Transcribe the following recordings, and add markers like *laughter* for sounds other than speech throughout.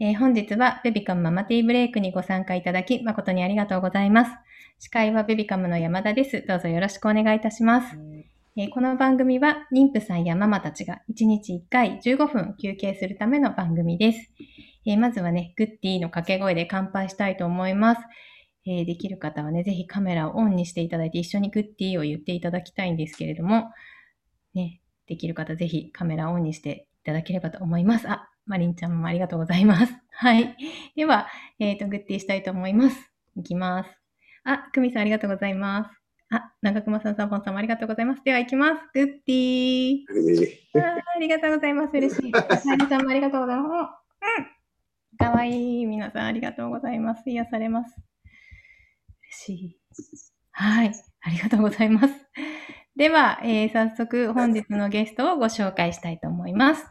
えー本日はベビカムママティーブレイクにご参加いただき誠にありがとうございます。司会はベビカムの山田です。どうぞよろしくお願いいたします。えーこの番組は妊婦さんやママたちが1日1回15分休憩するための番組です。えーまずはね、グッディの掛け声で乾杯したいと思います。えできる方はね、ぜひカメラをオンにしていただいて一緒にグッディを言っていただきたいんですけれども、ね、できる方ぜひカメラをオンにしていただければと思います。あ、マリンちゃんもありがとうございます。*laughs* はい。では、えっ、と、グッディしたいと思います。いきます。あ、クミさんありがとうございます。あ、長熊さん、サボンさんもありがとうございます。では、いきます。グッディー。あーありがとうございます。嬉しい。マリさんもありがとうございます。うん。かわいい。皆さんありがとうございます。癒されます。嬉しい。はい。ありがとうございます。では、えー早速本日のゲストをご紹介したいと思います。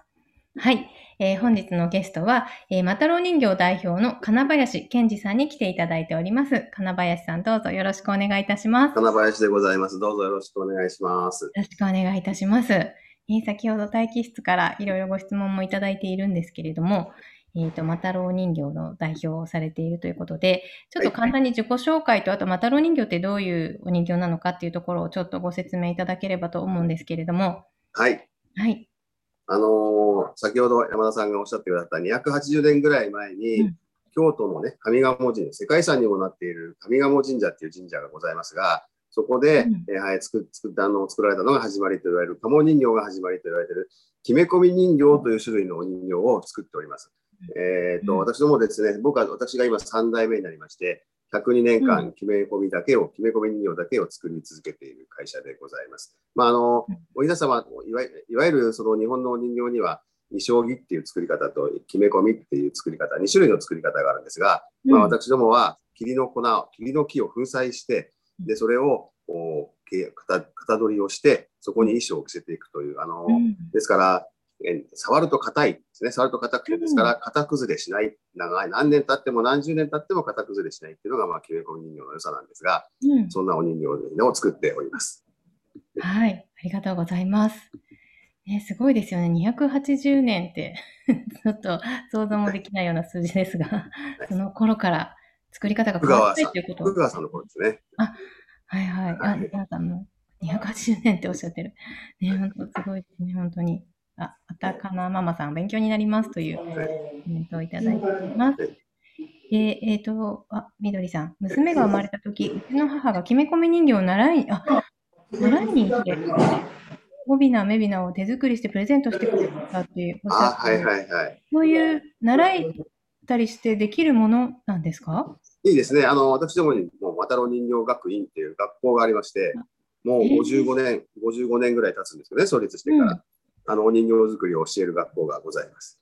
はい。えー本日のゲストは、えー、マタロウ人形代表の金林健二さんに来ていただいております。金林さん、どうぞよろしくお願いいたします。金林でございます。どうぞよろしくお願いします。よろしくお願いいたします。えー先ほど待機室からいろいろご質問もいただいているんですけれども、えっ、と、マタロウ人形の代表をされているということで、ちょっと簡単に自己紹介と、あとマタロウ人形ってどういうお人形なのかっていうところをちょっとご説明いただければと思うんですけれども、はい。はい。あのー先ほど山田さんがおっしゃってくださった280年ぐらい前に、うん。京都のね、上賀茂神社、世界遺産にもなっている上賀茂神社っていう神社がございますが、そこで、うん。えーはい、作作ったあの作られたのが始まりと言われる鴨人形が始まりと言われている決め込み人形という種類のお人形を作っております。えっ、と、うん。私どもですね、僕は私が今3代目になりまして、102年う間決め込みだけを、決め込み人形だけを作り続けている会社でございます。まあ、あのうん、お稲様、いわいわゆるその日本のお人形には、二将棋っていう作り方と決め込みっていう作り方、2種類の作り方があるんですが、まあ、うん私どもは霧の粉を、霧の木を粉砕して、で、それを、こうけ型型取りをして、そこに衣装を着せていくという、あの、うん。ですから、え触ると硬いですね。触ると硬くて、ですから、型崩れしない。長い、何年経っても何十年経っても型崩れしないっていうのが、まあ、決め込み人形の良さなんですが、うんそんなお人形を作っております。はい。ありがとうございます。ね、すごいですよね。280年って、*laughs* ちょっと想像もできないような数字ですが、その頃から作り方が福変わっていうこと福川さんの頃ですね。はいはい。あ、はい皆さんも280年っておっしゃってる。ね、本当すごいですね、本当に。たかなママさん、勉強になりますというはいコメントをいただいておりますえっ、と、あ、みどりさん、娘が生まれたとき、うちの母が決め込み人形を習いに、あ、習いに行って、帯びな、目びなを手作りしてプレゼントしてくれたっておっしゃあ、って、はいはいはい。そういう習いたりしてできるものなんですか？いいですね。あの、私どもにもう、渡郎人形学院っていう学校がありまして、もうえー55年、55年ぐらい経つんですよね、創立してから。うんあの、お人形作りを教える学校がございます。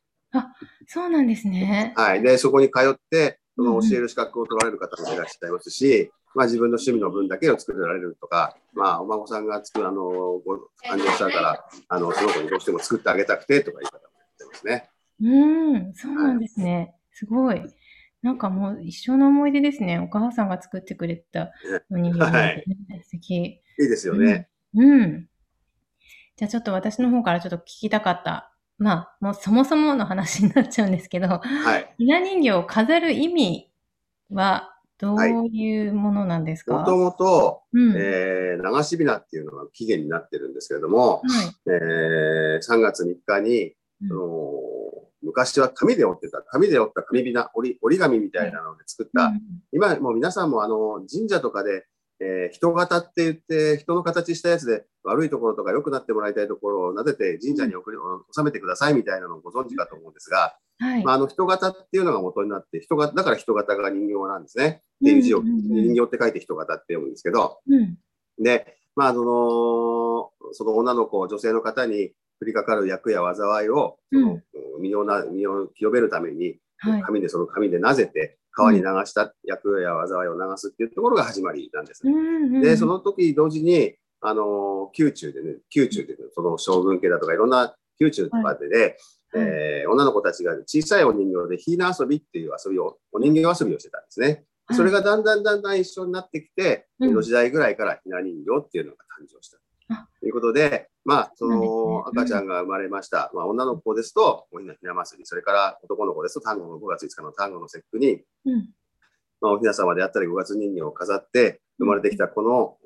そうなんですね。はい。で、そこに通って、その教える資格を取られる方もいらっしゃいますし、まあ自分の趣味の分だけを作られるとか、まあお孫さんが作る、あの、ご誕生したから、あの、その子にどうしても作ってあげたくてとかいう方もいらっますね。うーん、そうなんですね。すごい。なんかもう一生の思い出ですね。お母さんが作ってくれたお人形なんてね、素敵。いいですよね。うん。うん。じゃあちょっと私の方からちょっと聞きたかった。まあ、もうそもそもの話になっちゃうんですけど、はい。ひな人形を飾る意味はどういうものなんですか、もともと、うん。えー、流しびなっていうのが起源になってるんですけれども、はい。えー、3月3日に、うんその昔は紙で折ってた、紙で折った紙びな、折り折り紙みたいなので作った、うん今もう皆さんもあの神社とかで、えー人型って言って、人の形したやつで悪いところとか良くなってもらいたいところをなでて神社に送り、収めてくださいみたいなのをご存知かと思うんですが、はい。まあ、あの人型っていうのが元になって、人型、だから人型が人形なんですね。っていう字を、うんうんうん人形って書いて人型って読むんですけど、うん。で、まあ、その、その女の子、女性の方に降りかかる役や災いを、その、身をな、身を清めるために、はい。紙でその紙でなぜて、川に流した役や災いを流すっていうところが始まりなんです。うんうんで、その時同時に、あの、宮中でね、宮中でね、その将軍家だとかいろんな宮中とかでね、はいえー女の子たちが小さいお人形でひな遊びっていう遊びを、お人形遊びをしてたんですね。それがだんだんだんだん一緒になってきて、うん江戸時代ぐらいからひな人形っていうのが誕生した。あということで、まあ、その赤ちゃんが生まれました。まあ、女の子ですと、おひなひな祭り、それから男の子ですと、単語の5月5日の単語の節句に、うん。まあ、おひな様であったり5月人形を飾って、生まれてきたこの、お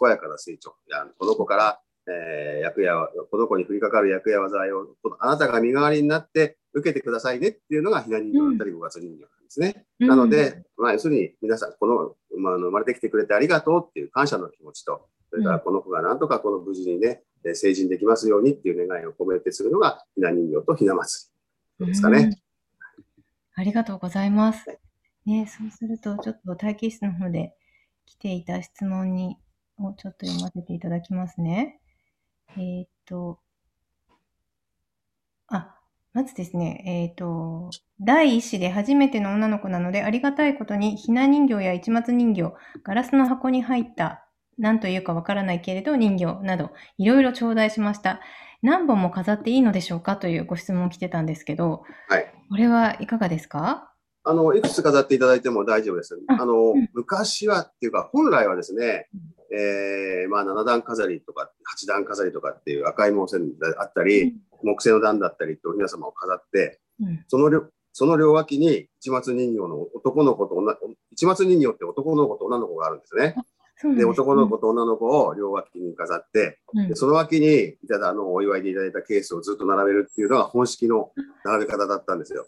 健やかな成長、この子から、えー役や、この子に降りかかる役や災いを、あなたが身代わりになって受けてくださいねっていうのがひな人形だったり5月人形なんですね。うんなので、まあ、要するに皆さん、この、まあ、生まれてきてくれてありがとうっていう感謝の気持ちと、それからこの子がなんとかこの無事にね、えー成人できますようにっていう願いを込めてするのがひな人形とひな祭りですかね。うんありがとうございます。ね、そうすると、ちょっと待機室の方で来ていた質問に、をちょっと読ませていただきますね。えーっと、あ、まずですね、えーっと、第一子で初めての女の子なので、ありがたいことに、ひな人形や市松人形、ガラスの箱に入った、何というかわからないけれど人形など、いろいろ頂戴しました。何本も飾っていいのでしょうかというご質問来てたんですけど、はい。これはいかがですか？あの、いくつ飾っていただいても大丈夫です。ああの、うん昔はっていうか、本来はですね、えーまあ、7段飾りとか、8段飾りとかっていう赤い紋線であったり、木製の段だったりと、皆様を飾って、うんその両、その両脇に市松人形の男の子と女、市松人形って男の子と女の子があるんですね。で、男の子と女の子を両脇に飾って、うん。でその脇にいただあのお祝いでいただいたケースをずっと並べるっていうのが本式の並べ方だったんですよ。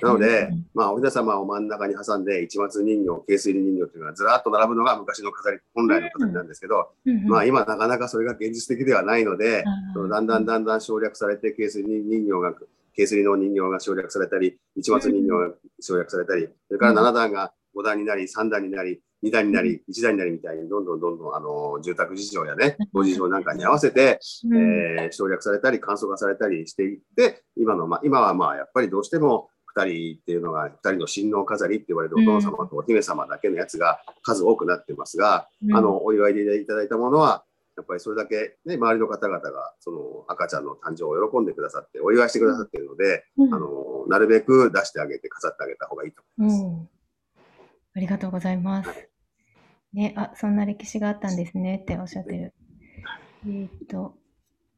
なのでうん、まあ、おひな様を真ん中に挟んで、市松人形、ケース入り人形っていうのがずらっと並ぶのが昔の飾り、本来の飾りなんですけど、うん。うんまあ、今なかなかそれが現実的ではないので、そのだんだんだんだん省略されて、ケース入り人形が、ケース入りの人形が省略されたり、市松人形が省略されたり、それから7段が5段になり、3段になり、2段になり、1段になりみたいに、どんどんどんどん、あの、住宅事情やね、ご事情なんかに合わせて、うん。えー省略されたり、簡素化されたりしていって、今の、まあ、今はまあ、やっぱりどうしても、二人っていうのが、二人の親王飾りって言われるお殿様とお姫様だけのやつが数多くなってますが、うん。あの、お祝いでいただいたものは、やっぱりそれだけ、ね、周りの方々が、その赤ちゃんの誕生を喜んでくださって、お祝いしてくださっているので、うん。あの、なるべく出してあげて、飾ってあげた方がいいと思います。うん。ありがとうございます。ね、あ、そんな歴史があったんですねっておっしゃってる。えーっと、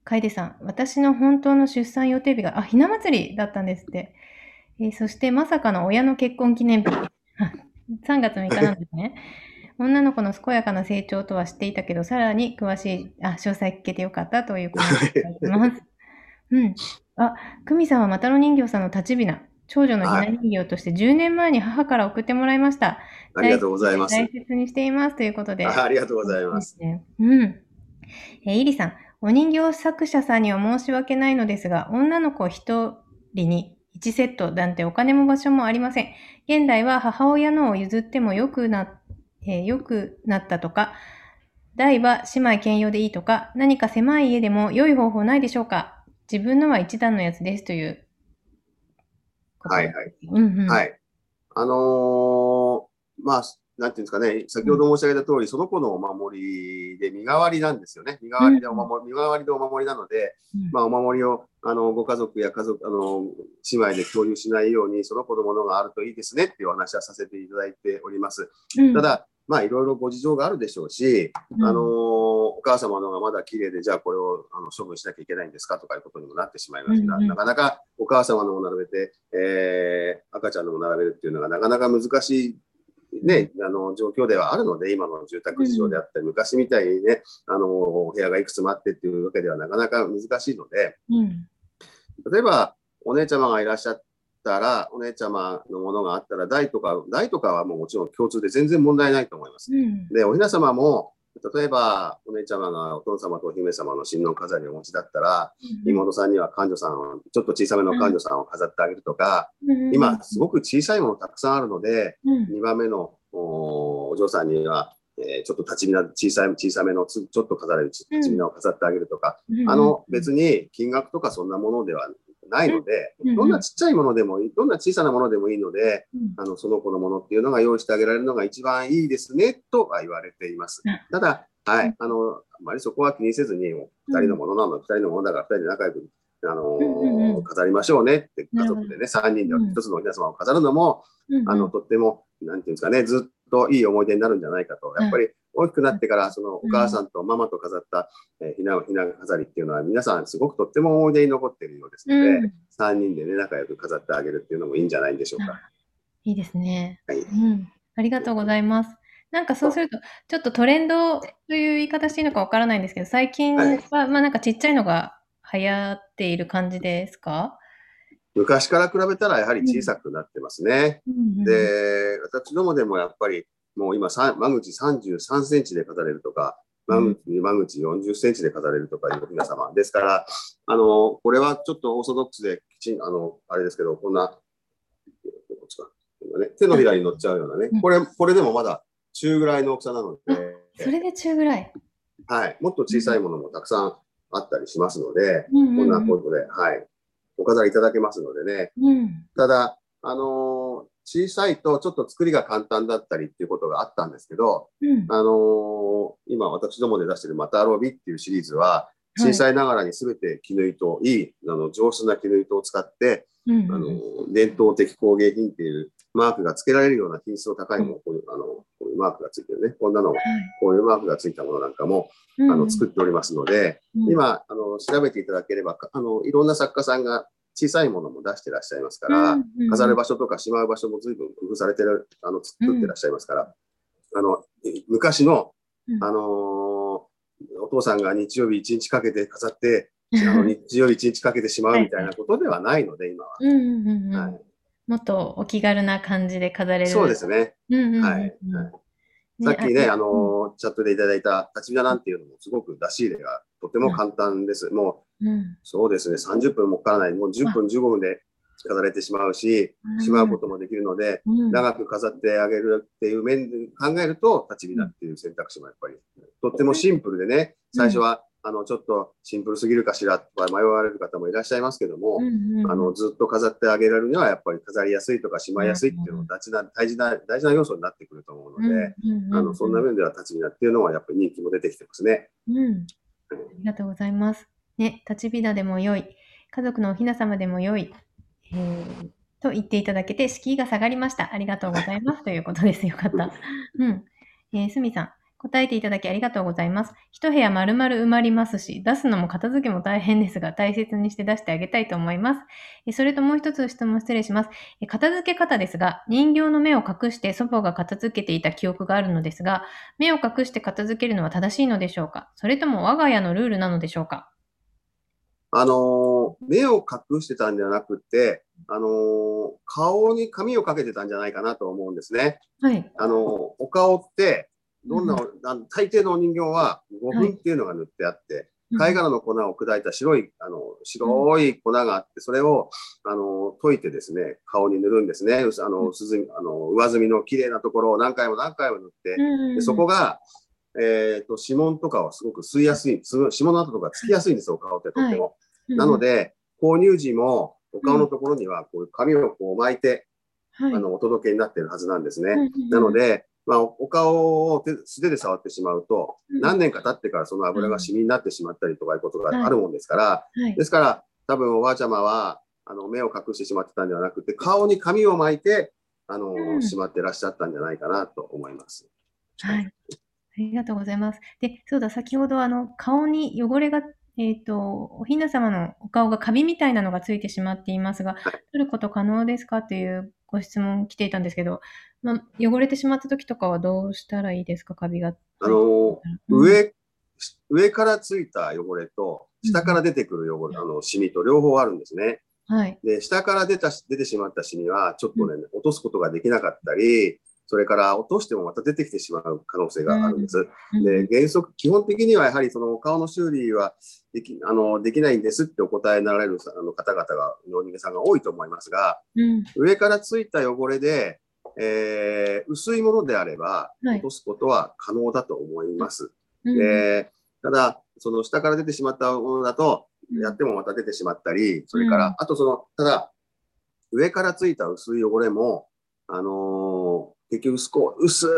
楓さん、私の本当の出産予定日が、あ、ひな祭りだったんですって。えーそして、まさかの親の結婚記念日。3月3日なんですね。女の子の健やかな成長とは知っていたけど、さらに詳しい、あ、詳細聞けてよかったというコメントをいただいてます。うん。あ、久美さんはマタロ人形さんの立ちびな、長女のひな人形として10年前に母から送ってもらいました。ありがとうございます。大切にしていますということで。あありがとうございます。ね。うん。えー、イリさん、お人形作者さんには申し訳ないのですが、女の子一人に1セットなんてお金も場所もありません。現代は母親のを譲ってもよくな、えー良くなったとか、代は姉妹兼用でいいとか、何か狭い家でも良い方法ないでしょうか自分のは一段のやつですという。はいはい。うんうん。。はいい。あのーまあ、なんていうんですかね、先ほど申し上げた通り、その子のお守りで身代わりなんですよね。身代わりでお守り、身代わりでお守りなので、まあ、お守りを、あの、ご家族や家族、あの、姉妹で共有しないように、その子のものがあるといいですねっていうお話はさせていただいております。うん、ただ、まあ、いろいろご事情があるでしょうし、うん、あのーお母様のがまだ綺麗で、じゃあこれをあの処分しなきゃいけないんですか？とかいうことにもなってしまいますが、うんうんなかなかお母様のも並べて、えー赤ちゃんのも並べるっていうのがなかなか難しい。ね、あの状況ではあるので、今の住宅事情であったり、昔みたいにね、あのお部屋がいくつもあってっていうわけではなかなか難しいので、うん。例えばお姉ちゃまがいらっしゃったら、お姉ちゃまのものがあったら、台とか、台とかはもうもちろん共通で全然問題ないと思います。うん。で、おひな様も、例えば、お姉ちゃまがお父様とお姫様の親王飾りをお持ちだったら、妹さんには彼女さんを、ちょっと小さめの彼女さんを飾ってあげるとか、うん、今、すごく小さいものたくさんあるので、うん、2番目のおお嬢さんには、えーちょっと立ちみな、小さい、小さめのつ、ちょっと飾れる立ちみなを飾ってあげるとか、うん。あの、別に金額とかそんなものではないのでうん、どんなちっちゃいものでもいい、どんな小さなものでもいいので、うん。あの、その子のものっていうのが用意してあげられるのが一番いいですね、とは言われています。うん。ただ、はい、あの、あまりそこは気にせずに、二人のものなの、二人のものだから二人で仲良く、あの飾りましょうねって、家族でね、三人でうん一つのおひな様を飾るのも、うんあの、とっても、なんていうんですかね、ずっといい思い出になるんじゃないかと。やっぱり大きくなってから、そのお母さんとママと飾った、えーひなひな飾りっていうのは皆さんすごくとっても思い出に残っているようですので、うん3人でね、仲良く飾ってあげるっていうのもいいんじゃないでしょうか。いいですね。はいうん。ありがとうございます。なんかそうすると、ちょっとトレンドという言い方していいのかわからないんですけど、最近は、はいまあなんかちっちゃいのが流行っている感じですか？昔から比べたらやはり小さくなってますね。うんで、私どもでもやっぱりもう今、さ間口33センチで飾れるとか、間口間口40センチで飾れるとかいうお雛様。ですから、あの、これはちょっとオーソドックスできちん、あの、あれですけど、こんな、手のひらに乗っちゃうようなね。うん、これ、これでもまだ中ぐらいの大きさなので、それで中ぐらい？はい、もっと小さいものもたくさんあったりしますので、うんうん。こんなことで、はい、お飾りいただけますのでね。うん。ただ、あのー小さいとちょっと作りが簡単だったりっていうことがあったんですけど、うん。あのー今私どもで出しているマタロビっていうシリーズは、小さいながらに全て絹糸、いい、あの、上質な絹糸を使って、うんうんあのー伝統的工芸品っていうマークが付けられるような品質の高いもの、こういう、あの、こういうマークがついてるね。こんなの、はい。こういうマークがついたものなんかも、うんあの、作っておりますので、うん。今、あの、調べていただければ、かあの、いろんな作家さんが小さいものも出してらっしゃいますから、うんうん飾る場所とかしまう場所も随分工夫されてる、あの、作ってらっしゃいますから、あの、昔の、うんあのーお父さんが日曜日一日かけて飾って、あの *laughs* 日曜日一日かけてしまうみたいなことではないので、今は。うんうんうんうんはいもっとお気軽な感じで飾れる。そうですね。うんうんうんうん。はいはいねさっきね、あうんのーチャットでいただいた立ち火なんていうのもすごく出し入れがとても簡単です。もう、うん。そうですね、30分もかからない、もう10分、15分で飾れてしまうし、しまうこともできるので、うん。長く飾ってあげるっていう面で考えると、立ち火だっていう選択肢もやっぱり、とってもシンプルでね、最初は、あの、ちょっとシンプルすぎるかしらとか迷われる方もいらっしゃいますけども、うんうんあの、ずっと飾ってあげられるには、やっぱり飾りやすいとかしまいやすいっていうのが大事な、大事な、大事な要素になってくると思うので、うんうんうんあの、そんな面では立ち火だっていうのはやっぱり人気も出てきてますね。うん。ありがとうございます。ね、立ちびなでも良い、家族のおひな様でも良い、えーと言っていただけて、敷居が下がりました。ありがとうございます。ということです。よかった。うん。えー、すみさん。答えていただきありがとうございます。一部屋丸々埋まりますし、出すのも片付けも大変ですが、大切にして出してあげたいと思います。えーそれともう一つ質問失礼します。えー片付け方ですが、人形の目を隠して祖母が片付けていた記憶があるのですが、目を隠して片付けるのは正しいのでしょうか？それとも我が家のルールなのでしょうか？あのー目を隠してたんじゃなくて、あのー顔に髪をかけてたんじゃないかなと思うんですね。はい。あのーお顔って、どんな、うあの大抵のお人形は5分っていうのが塗ってあって、貝殻の粉を砕いた白い、あの、白い粉があって、それを、あの、溶いてですね、顔に塗るんですね。あの、鈴、あの、上澄みの綺麗なところを何回も何回も塗って、でそこが、えっ、と、指紋とかはすごく吸いやすい、指紋の跡とかつきやすいんですよ、お顔ってとっても。なの、で、購入時も、お顔のところには、こう紙をこう巻いて、はい。あの、お届けになってるはずなんですね。うん。なの、で、まあ、おお顔を手素手で触ってしまうと、うん何年か経ってからその油がシミになってしまったりとかいうことがあるもんですから、はいですから、多分おばあちゃまは、あの、目を隠してしまってたんではなくて、顔に紙を巻いて、あの、うんしまってらっしゃったんじゃないかなと思います。はい。ありがとうございます。で、そうだ、先ほど、あの、顔に汚れが、えっ、と、おひな様のお顔がカビみたいなのがついてしまっていますが、取ること可能ですか？というご質問来ていたんですけど、まあ、汚れてしまった時とかはどうしたらいいですか、カビが。あの、うん、上、上からついた汚れと、下から出てくる汚れ、あの、シミと両方あるんですね。はい。で、下から出たし、出てしまったシミは、ちょっとね、落とすことができなかったり、それから落としてもまた出てきてしまう可能性があるんです。うんで、原則、基本的にはやはりその顔の修理はでき、あの、できないんですってお答えになられるあの方々が、の人間さんが多いと思いますが、うん。上からついた汚れで、えー薄いものであれば、はい落とすことは可能だと思います。うんで、ただ、その下から出てしまったものだと、うんやってもまた出てしまったり、それから、うんあとその、ただ、上からついた薄い汚れも、あのー結局少、薄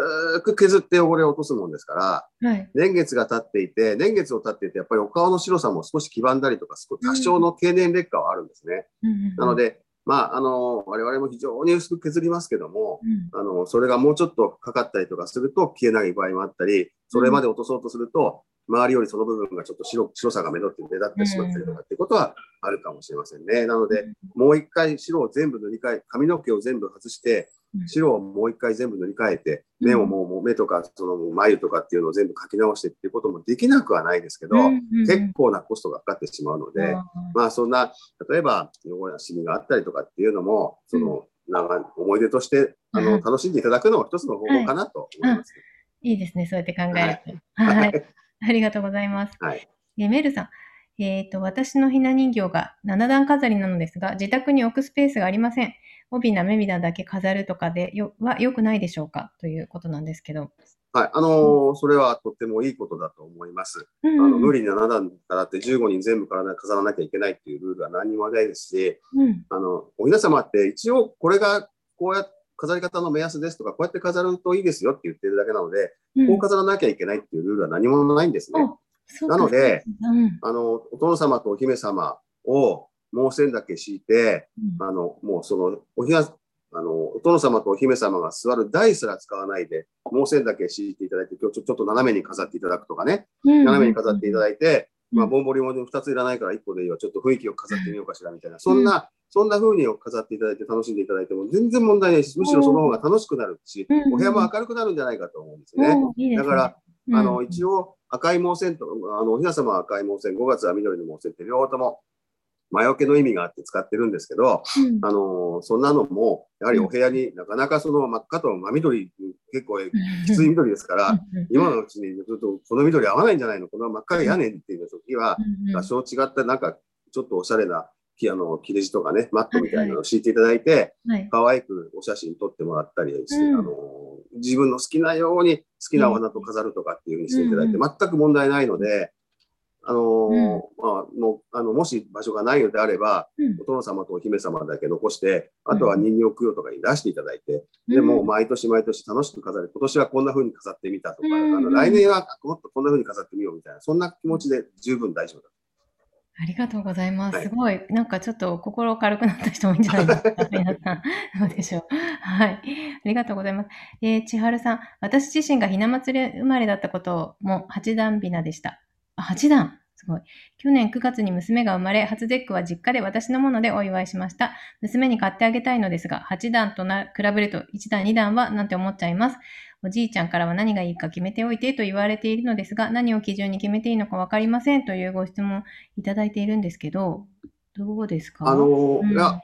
く削って汚れを落とすもんですから、はい。年月が経っていて、年月を経っていて、やっぱりお顔の白さも少し黄ばんだりとか、少多少の経年劣化はあるんですね。うんなの、で、まあ、あの、我々も非常に薄く削りますけども、うんあの、それがもうちょっとかかったりとかすると消えない場合もあったり、それまで落とそうとすると、周りよりその部分がちょっと白白さが目立って目立ってしまったりとかっていうことはあるかもしれませんね。なので、もう一回白を全部塗り替え、髪の毛を全部外してう、ん白をもう一回全部塗り替えて、うん目をもう目とかその眉とかっていうのを全部描き直してっていうこともできなくはないですけど、結構なコストがかかってしまうので、まあそんな、例えば汚れやシミがあったりとかっていうのも、その、長い思い出として、あの、うん楽しんでいただくのも一つの方法かなと思います。いいですね。そうやって考えると。はい。ありがとうございます。はい。えメルさん。えっ、と、私のひな人形が7段飾りなのですが、自宅に置くスペースがありません。帯な目々だけ飾るとかでよは良くないでしょうか？ということなんですけど。はい。あのーそれはとってもいいことだと思います。うんあの、無理に7段からって15人全部から飾らなきゃいけないっていうルールは何にもないですし、うん。あの、お雛様って一応これがこうやって飾り方の目安ですとか、こうやって飾るといいですよって言ってるだけなので、うんこう飾らなきゃいけないっていうルールは何もないんですね。なので、うん。あの、お殿様とお姫様を毛線だけ敷いて、うん。あの、もうその、おひな、あの、お殿様とお姫様が座る台すら使わないで、毛線だけ敷いていただいて、今日ちょちょっと斜めに飾っていただくとかね、斜めに飾っていただいて、うん。まあ、ぼんぼりも2ついらないから1個でいいよ、ちょっと雰囲気を飾ってみようかしらみたいな、そんな、そんな風に飾っていただいて楽しんでいただいても全然問題ないです。むしろその方が楽しくなるし、うんお部屋も明るくなるんじゃないかと思うんですね。だから、うん。あの、一応、赤い毛線と、あの、おひな様は赤い毛線、5月は緑の毛線って両方とも、魔除けの意味があって使ってるんですけど、うん。あの、そんなのも、やはりお部屋になかなかその真っ赤と真緑、結構きつい緑ですから、うん今のうちにちょっとこの緑合わないんじゃないの？この真っ赤い屋根っていう時は、うん多少違ったなんか、ちょっとおしゃれな、きあの、切れ字とかね、マットみたいなのを敷いていただいて、はい。可愛くお写真撮ってもらったりして、うん。あの、自分の好きなように好きなお花と飾るとかっていうふうにしていただいて、う全く問題ないので、あの、うんまあ、もう、あの、もし場所がないのであれば、うんお殿様とお姫様だけ残して、あとは人形供養とかに出していただいて、でうんもう毎年毎年楽しく飾る。今年はこんな風に飾ってみたとか、うんあの来年はもっとこんな風に飾ってみようみたいな、そんな気持ちで十分大丈夫だ。ありがとうございます。はいすごい、なんかちょっと心軽くなった人もいいんじゃないですか、皆さん。どうでしょう。はい。ありがとうございます。えー、千春さん、私自身がひな祭り生まれだったことも八段びなでした。あ、八段すごい。去年9月に娘が生まれ、初節句は実家で私のものでお祝いしました。娘に買ってあげたいのですが、8段とな比べると1段、2段はなんて思っちゃいます。おじいちゃんからは何がいいか決めておいてと言われているのですが、何を基準に決めていいのかわかりませんというご質問いただいているんですけど、どうですか？あの、うんいや、あの、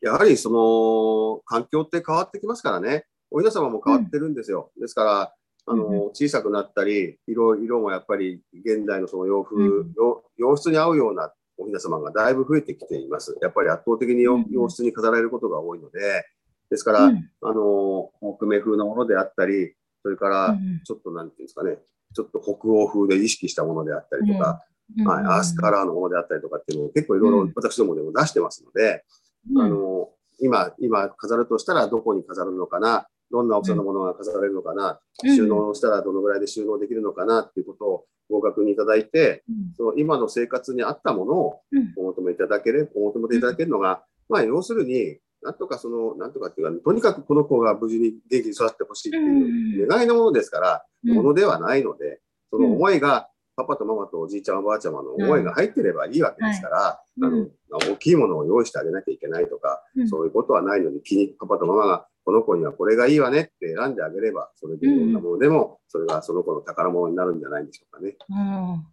やはりその、環境って変わってきますからね。お稲様も変わってるんですよ。ですから、あの、うん。小さくなったり、色、色もやっぱり現代のその洋風、うん洋洋室に合うようなお雛様がだいぶ増えてきています。やっぱり圧倒的に洋,、室に飾られることが多いので、ですから、うん。あの、木目風のものであったり、それからう、んちょっとなんていうんですかね、ちょっと北欧風で意識したものであったりとか、うん。はい、アースカラーのものであったりとかっていうのを結構いろいろうん。私どもでも出してますので、うん。あの、今、今飾るとしたらどこに飾るのかな、どんな大きさのものが飾られるのかな、うん。収納したらどのぐらいで収納できるのかなっていうことをご確認いただいて、うん。その今の生活に合ったものをうん。お求めいただければ、お求めていただけるのが、まあ要するに、なんとかその、なんとかっていうか、とにかくこの子が無事に元気に育ってほしいっていう願いのものですから、うん。ものではないので、その思いが、パパとママとおじいちゃんおばあちゃまの思いが入ってればいいわけですから、うんあの大きいものを用意してあげなきゃいけないとか、うん。そういうことはないので、気にパパとママがこの子にはこれがいいわねって選んであげれば、それでいろんなものでも、それがその子の宝物になるんじゃないでしょうかね。うん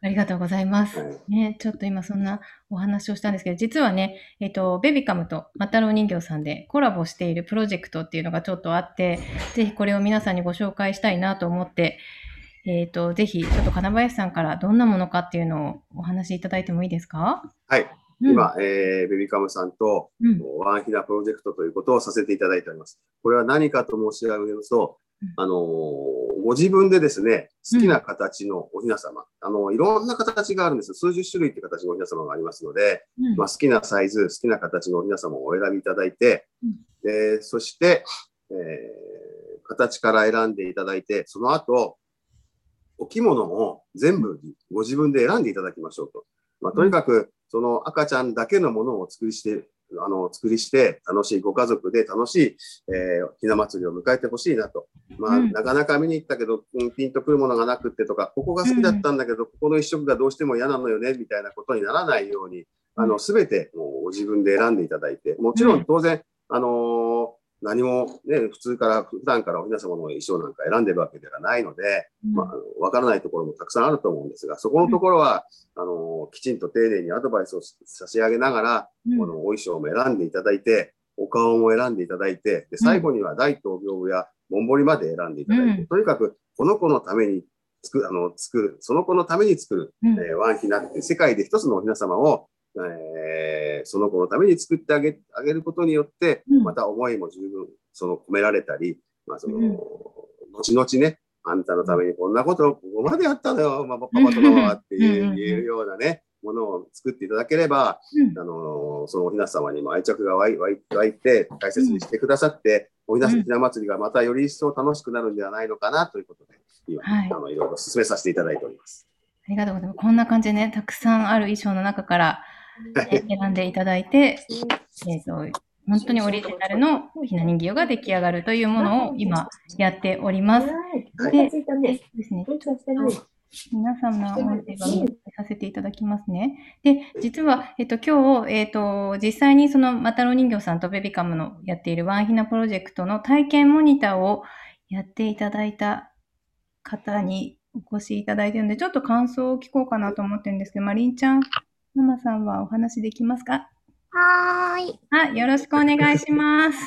ありがとうございます。はいね、ちょっと今そんなお話をしたんですけど、実はね、えっと、ベビカムとマタロウ人形さんでコラボしているプロジェクトっていうのがちょっとあって、ぜひこれを皆さんにご紹介したいなと思って、えっと、ぜひちょっと金林さんからどんなものかっていうのをお話しいただいてもいいですか？はい。うん。今、えーベビカムさんと、うん。ワンヒナプロジェクトということをさせていただいております。これは何かと申し上げますとうん、あのーご自分でですね、好きな形のおひな様、あの、いろんな形があるんです。数十種類って形のおひな様がありますので、うん。まあ、好きなサイズ、好きな形のおひな様をお選びいただいて、うん。でそして、えー形から選んでいただいて、その後、お着物を全部ご自分で選んでいただきましょうと。まあ、とにかく、その赤ちゃんだけのものをお作りしてあの、作りして、楽しいご家族で楽しい、えー、ひな祭りを迎えてほしいなと。まあ、うん、なかなか見に行ったけど、うん、ピンとくるものがなくってとか、ここが好きだったんだけど、ここの一色がどうしても嫌なのよね、みたいなことにならないように、あの、すべてもうご自分で選んでいただいて、もちろん。当然、あのー何もね、普通から、普段からおひな様の衣装なんか選んでるわけではないので、うん、まあ、わからないところもたくさんあると思うんですが、そこのところは、うん、あの、きちんと丁寧にアドバイスを差し上げながら、うん、このお衣装も選んでいただいて、お顔も選んでいただいて、で、最後には大東屏風やモンボリまで選んでいただいて、とにかく、この子のために作る、あの、作る、その子のために作る、えー、ワンヒナって、世界で一つのおひな様を、えー、その子のために作ってあげあげることによって、また思いも十分その込められたり、まあその、うん、後々ね、あんたのためにこんなことをここまでやったのよ、まあ、パパとママはって言えるようなね、ものを作っていただければ、うん、あの、そのおひな様にも愛着が湧い湧いて、大切にしてくださって、おひなひな祭りがまたより一層楽しくなるんではないのかなということで、今、はい、あのいろいろ進めさせていただいております。ありがとうございます。こんな感じでね、たくさんある衣装の中から、ね、選んでいただいて、えっ、ー、と、本当にオリジナルのひな人形が出来上がるというものを今やっております。で、ですね、皆さんの音声がさせていただきますね。で、実は、えっと、今日、えっと、実際にその、マタロ人形さんとベビカムのやっているワンヒナプロジェクトの体験モニターをやっていただいた方にお越しいただいているので、ちょっと感想を聞こうかなと思ってるんですけど、マリンちゃん、ママさんはお話できますか？はーい。あ、よろしくお願いします。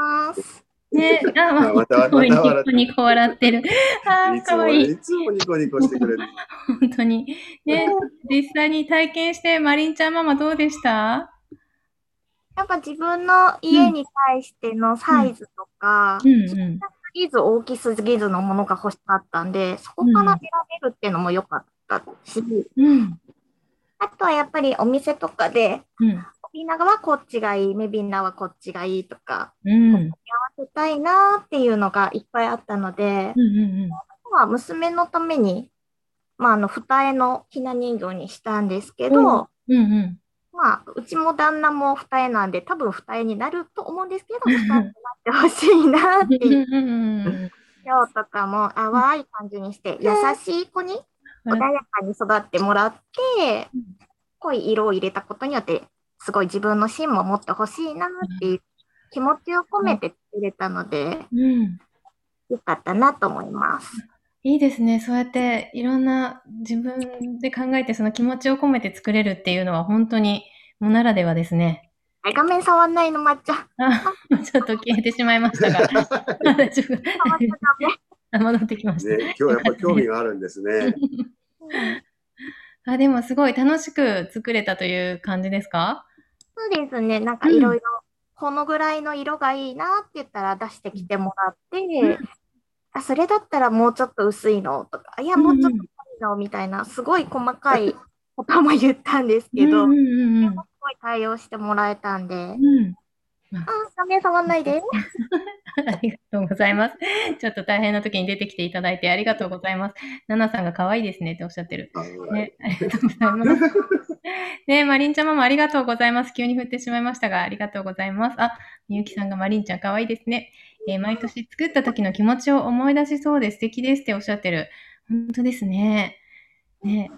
ますね、あ、ま *laughs* あ、またまたニコニコ笑ってる。あ、かわいい。いつもニコニコしてくれる。本当に。ね、実際に体験して、マリンちゃんママどうでした？やっぱ自分の家に対してのサイズとか、うんうんうぎず大きすぎずのものが欲しかったんで、そこから選べるっていうのも良かったし、うん、あとはやっぱりお店とかで、うん、ビナガはこっちがいい、メビンナはこっちがいいとか、うん、合わせたいなっていうのがいっぱいあったので、うんうんうん、は娘のために、まあ、あの二重のひな人形にしたんですけど、うん。うんうん。まあ、うちも旦那も二重なんで、多分二重になると思うんですけど、*laughs* 二重になってほしいなっていう。今日とかも淡い感じにして、優しい子に穏やかに育ってもらって、濃い色を入れたことによって、すごい自分の芯も持ってほしいなっていう気持ちを込めて入れたので、うん、よかったなと思います。いいですね。そうやっていろんな自分で考えてその気持ちを込めて作れるっていうのは本当にもならではですね。画面触んないの、抹茶。あちょっと消えてしまいましたが。*laughs* *laughs* 戻ってきました。ね、今日やっぱ興味があるんですね。あ、でもすごい楽しく作れたという感じですか？そうですね。なんかいろいろ、このぐらいの色がいいなって言ったら出してきてもらって、うん、あ、それだったらもうちょっと薄いのとか、いや、もうちょっと濃いのみたいな、すごい細かいことも言ったんですけど、すごい対応してもらえたんで、うんあ、画面触んないで。*laughs* ありがとうございます。ちょっと大変な時に出てきていただいてありがとうございます。ナナさんが可愛いですねっておっしゃってる。ね、ありがとうございます。*laughs* ねマリンちゃんママありがとうございます。急に振ってしまいましたが、ありがとうございます。あ、みゆきさんがマリンちゃん可愛いですね。えー、毎年作った時の気持ちを思い出しそうで素敵ですっておっしゃってる。本当ですね。ね、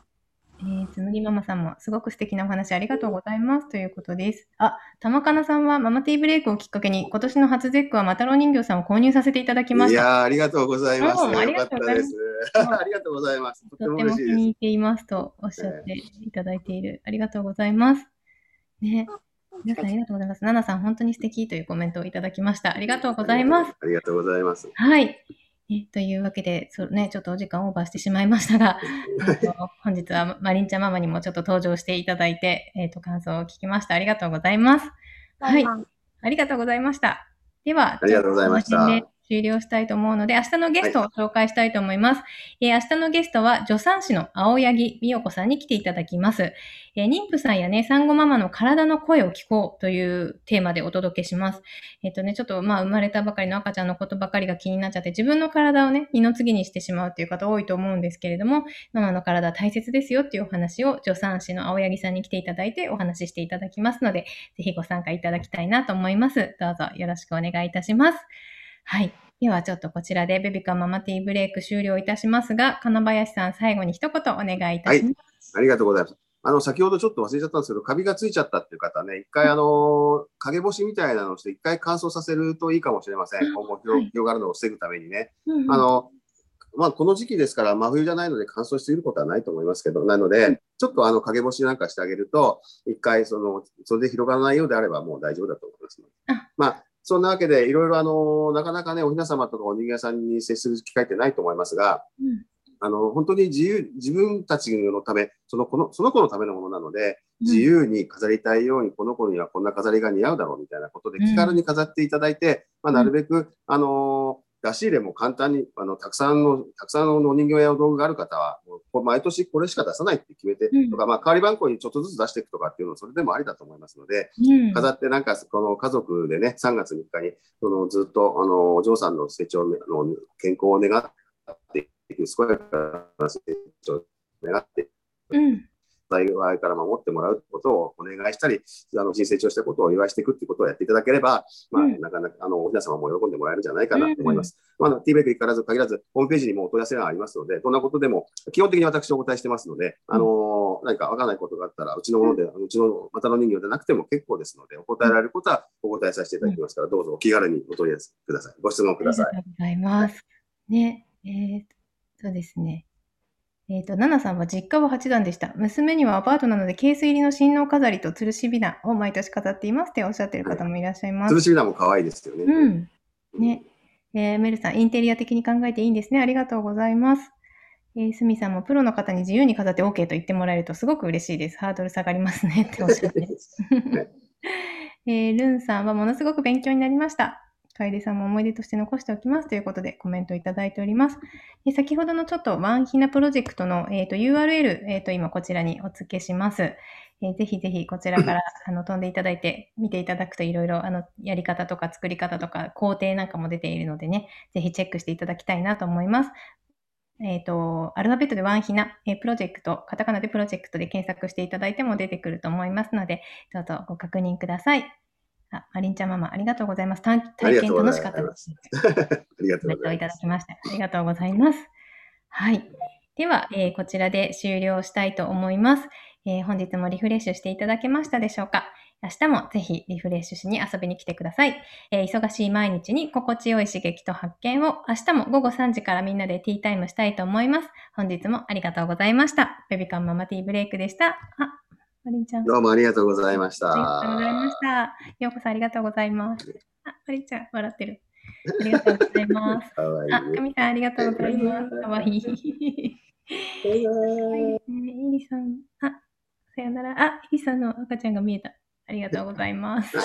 えー、つむぎママさんもすごく素敵なお話ありがとうございますということです。あ、玉かなさんはママティーブレイクをきっかけに今年の初絶句はマタロウ人形さんを購入させていただきました。いやありがとうございます。ありがとうございます。*laughs* ありがとうございます。とても気に入っていますとおっしゃっていただいている。ありがとうございます。ね。皆さんありがとうございます。ナナさん本当に素敵というコメントをいただきました。ありがとうございます。ありがとうございます。はい。えというわけで、そうね、ちょっとお時間オーバーしてしまいましたが、*laughs* 本日はマリンちゃんママにもちょっと登場していただいて、えっ、ー、と、感想を聞きました。ありがとうございます。はい。ありがとうございました。では、ありがとうございました。終了したいと思うので、明日のゲストを紹介したいと思います。はい、えー、明日のゲストは、助産師の青柳美代子さんに来ていただきます。えー、妊婦さんやね、産後ママの体の声を聞こうというテーマでお届けします。えっ、ー、とね、ちょっとまあ生まれたばかりの赤ちゃんのことばかりが気になっちゃって、自分の体をね、二の次にしてしまうっていう方多いと思うんですけれども、ママの体大切ですよっていうお話を助産師の青柳さんに来ていただいてお話ししていただきますので、ぜひご参加いただきたいなと思います。どうぞよろしくお願いいたします。はい。ではちょっとこちらでベビカママティーブレイク終了いたしますが、金林さん最後に一言お願いいたします。はい。ありがとうございます。あの、先ほどちょっと忘れちゃったんですけど、カビがついちゃったっていう方ね、一回あの、陰干しみたいなのをして一回乾燥させるといいかもしれません。今後広がるのを防ぐためにね。あの、まあ、この時期ですから真冬じゃないので乾燥しすぎることはないと思いますけど、なので、ちょっとあの陰干しなんかしてあげると、一回その、それで広がらないようであればもう大丈夫だと思いますまあ、そんなわけで、いろいろあの、なかなかね、おひな様とかお人形屋さんに接する機会ってないと思いますが、うん。あの、本当に自由、自分たちのため、その子の、その子のためのものなので、自由に飾りたいように、この子にはこんな飾りが似合うだろうみたいなことで、気軽に飾っていただいて、まあ、なるべく、あの出し入れも簡単に、あの、たくさんの、たくさんのお人形やお道具がある方は、もう毎年これしか出さないって決めて、とか、まあ、代わり番号にちょっとずつ出していくとかっていうのは、それでもありだと思いますので、うん、飾ってなんか、この家族でね、3月3日に、そのずっと、あの、お嬢さんの成長の健康を願っていく、健やかな成長を願って。うん幸いから守ってもらうことをお願いしたり、あの、人成長したことをお祝いしていくっていうことをやっていただければ、まあ、なかなか、あの、お皆様も喜んでもらえるんじゃないかなと思います。まあ、T ベックにからず限らず、ホームページにもお問い合わせがありますので、どんなことでも、基本的に私お答えしてますので、あの、何かわからないことがあったら、うちのもので、うちの股の人形でなくても結構ですので、お答えられることはお答えさせていただきますから、どうぞお気軽にお問い合わせください。ご質問ください。ありがとうございます。ね、えー、そうですね。えっ、ー、と、ナナさんは実家は八段でした。娘にはアパートなのでケース入りの新納飾りと吊るしびなを毎年飾っていますっておっしゃってる方もいらっしゃいます。吊るしびなも可愛いですよね。うん。ね。えー、メルさん、インテリア的に考えていいんですね。ありがとうございます。えー、スミさんもプロの方に自由に飾って OK と言ってもらえるとすごく嬉しいです。ハードル下がりますねっておっしゃって。*laughs* *laughs* えー、ルンさんはものすごく勉強になりました。楓さんも思い出として残しておきますということでコメントいただいております。で先ほどのちょっとワンヒナプロジェクトの、えーと、URL、えーと、今こちらにお付けします。えー、ぜひぜひこちらから *laughs* あの飛んでいただいて見ていただくといろいろあのやり方とか作り方とか工程なんかも出ているのでね、ぜひチェックしていただきたいなと思います。えっ、ー、と、アルファベットでワンヒナ、えー、プロジェクト、カタカナでプロジェクトで検索していただいても出てくると思いますので、どうぞご確認ください。あ、マリンちゃんママ、ありがとうございます。体験楽しかったです。ありがとうございます。いただきました。ありがとうございます。はい。では、えー、こちらで終了したいと思います、えー、本日もリフレッシュしていただけましたでしょうか？明日もぜひリフレッシュしに遊びに来てください、えー、忙しい毎日に心地よい刺激と発見を明日も午後3時からみんなでティータイムしたいと思います。本日もありがとうございました。ベビカンママティーブレイクでした。あマリンちゃん。どうもありがとうございました。ありがとうございました。ようこさんありがとうございます。あ、マリンちゃん、笑ってる。ありがとうございます。*laughs* かわいい。あ、かみさんありがとうございます。かわいい。はい、イリさん、あ、さよなら。あ、イリさんの赤ちゃんが見えた。ありがとうございます。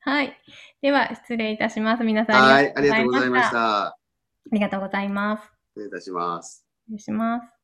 はい。では、失礼いたします。皆さんはい、ありがとうございました。ありがとうございます。失礼いたします。失礼します。